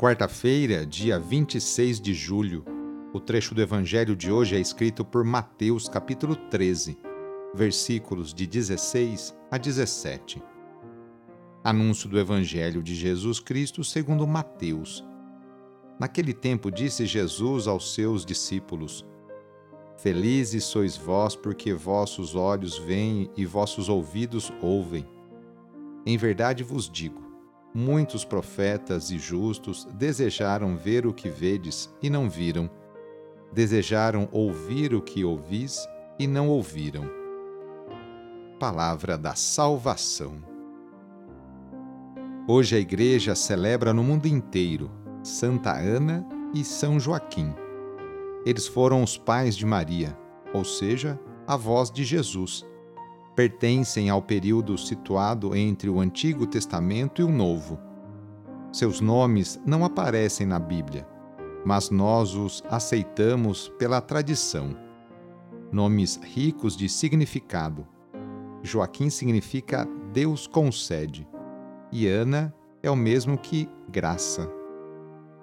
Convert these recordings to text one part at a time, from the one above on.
Quarta-feira, dia 26 de julho. O trecho do evangelho de hoje é escrito por Mateus, capítulo 13 versículos de 16 a 17. Anúncio do Evangelho de Jesus Cristo segundo Mateus. Naquele tempo disse Jesus aos seus discípulos: Felizes sois vós, porque vossos olhos veem e vossos ouvidos ouvem. Em verdade vos digo: muitos profetas e justos desejaram ver o que vedes e não viram, desejaram ouvir o que ouvis e não ouviram palavra da salvação. Hoje a Igreja celebra no mundo inteiro Santa Ana e São Joaquim. Eles foram os pais de Maria, ou seja, avós de Jesus. Pertencem ao período situado entre o Antigo Testamento e o Novo. Seus nomes não aparecem na Bíblia, mas nós os aceitamos pela tradição. Nomes ricos de significado Joaquim significa Deus concede, e Ana é o mesmo que graça.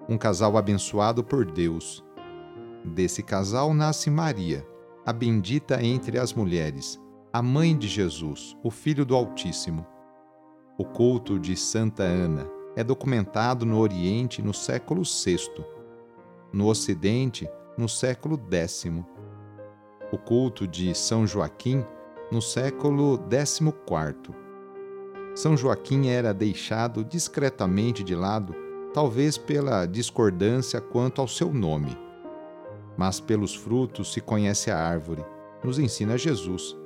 Um casal abençoado por Deus. Desse casal nasce Maria, a bendita entre as mulheres, a mãe de Jesus, o Filho do Altíssimo. O culto de Santa Ana é documentado no Oriente no século VI, no Ocidente no século X. O culto de São Joaquim no século XIV. São Joaquim era deixado discretamente de lado, talvez pela discordância quanto ao seu nome. Mas pelos frutos se conhece a árvore, nos ensina Jesus.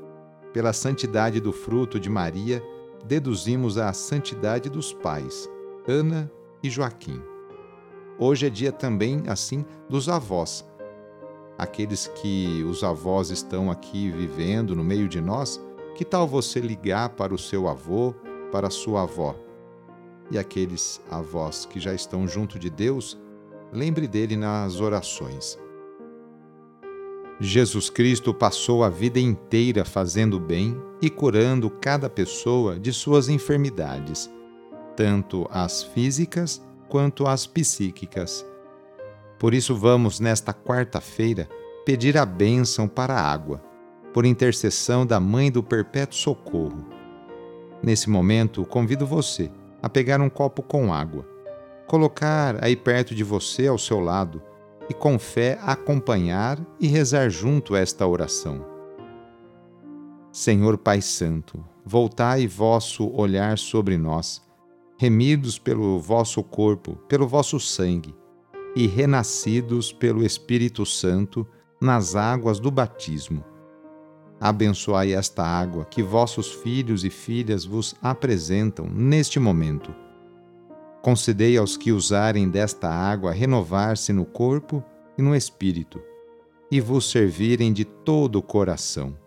Pela santidade do fruto de Maria, deduzimos a santidade dos pais, Ana e Joaquim. Hoje é dia também, assim, dos avós, aqueles que os avós estão aqui vivendo no meio de nós, que tal você ligar para o seu avô, para a sua avó? E aqueles avós que já estão junto de Deus, lembre dele nas orações. Jesus Cristo passou a vida inteira fazendo bem e curando cada pessoa de suas enfermidades, tanto as físicas quanto as psíquicas. Por isso, vamos, nesta quarta-feira, pedir a bênção para a água, por intercessão da Mãe do Perpétuo Socorro. Nesse momento, convido você a pegar um copo com água, colocar aí perto de você ao seu lado e com fé acompanhar e rezar junto esta oração. Senhor Pai Santo, voltai vosso olhar sobre nós, remidos pelo vosso corpo, pelo vosso sangue e renascidos pelo Espírito Santo nas águas do batismo. Abençoai esta água que vossos filhos e filhas vos apresentam neste momento. Concedei aos que usarem desta água renovar-se no corpo e no espírito, e vos servirem de todo o coração.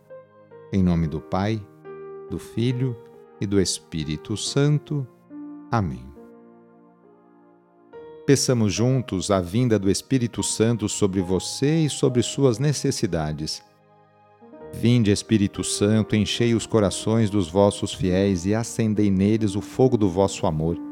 Em nome do Pai, do Filho e do Espírito Santo. Amém. Peçamos juntos a vinda do Espírito Santo sobre você e sobre suas necessidades. Vinde, Espírito Santo, enchei os corações dos vossos fiéis e acendei neles o fogo do vosso amor.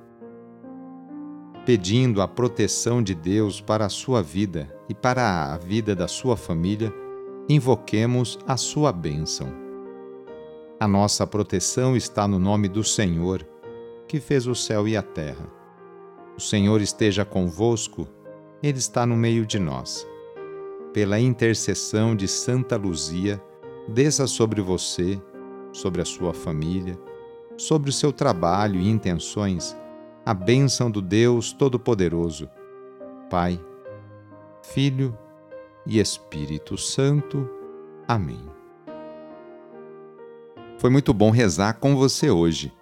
Pedindo a proteção de Deus para a sua vida e para a vida da sua família, invoquemos a sua bênção. A nossa proteção está no nome do Senhor, que fez o céu e a terra. O Senhor esteja convosco ele está no meio de nós. Pela intercessão de Santa Luzia, desça sobre você, sobre a sua família, sobre o seu trabalho e intenções, a bênção do Deus Todo-Poderoso, Pai, Filho e Espírito Santo. Amém. Foi muito bom rezar com você hoje.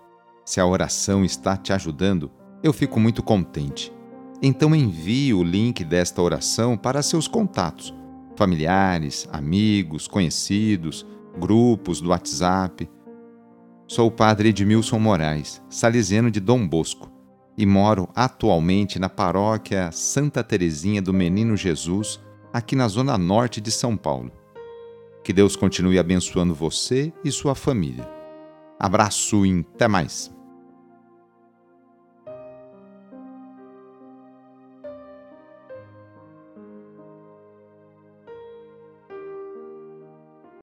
Se a oração está te ajudando, eu fico muito contente então envie o link desta oração para seus contatos, familiares, amigos, conhecidos, grupos do WhatsApp. Sou o padre Edmilson Moraes, salesiano de Dom Bosco, e moro atualmente na paróquia Santa Teresinha do Menino Jesus, aqui na zona norte de São Paulo. Que Deus continue abençoando você e sua família. Abraço e até mais!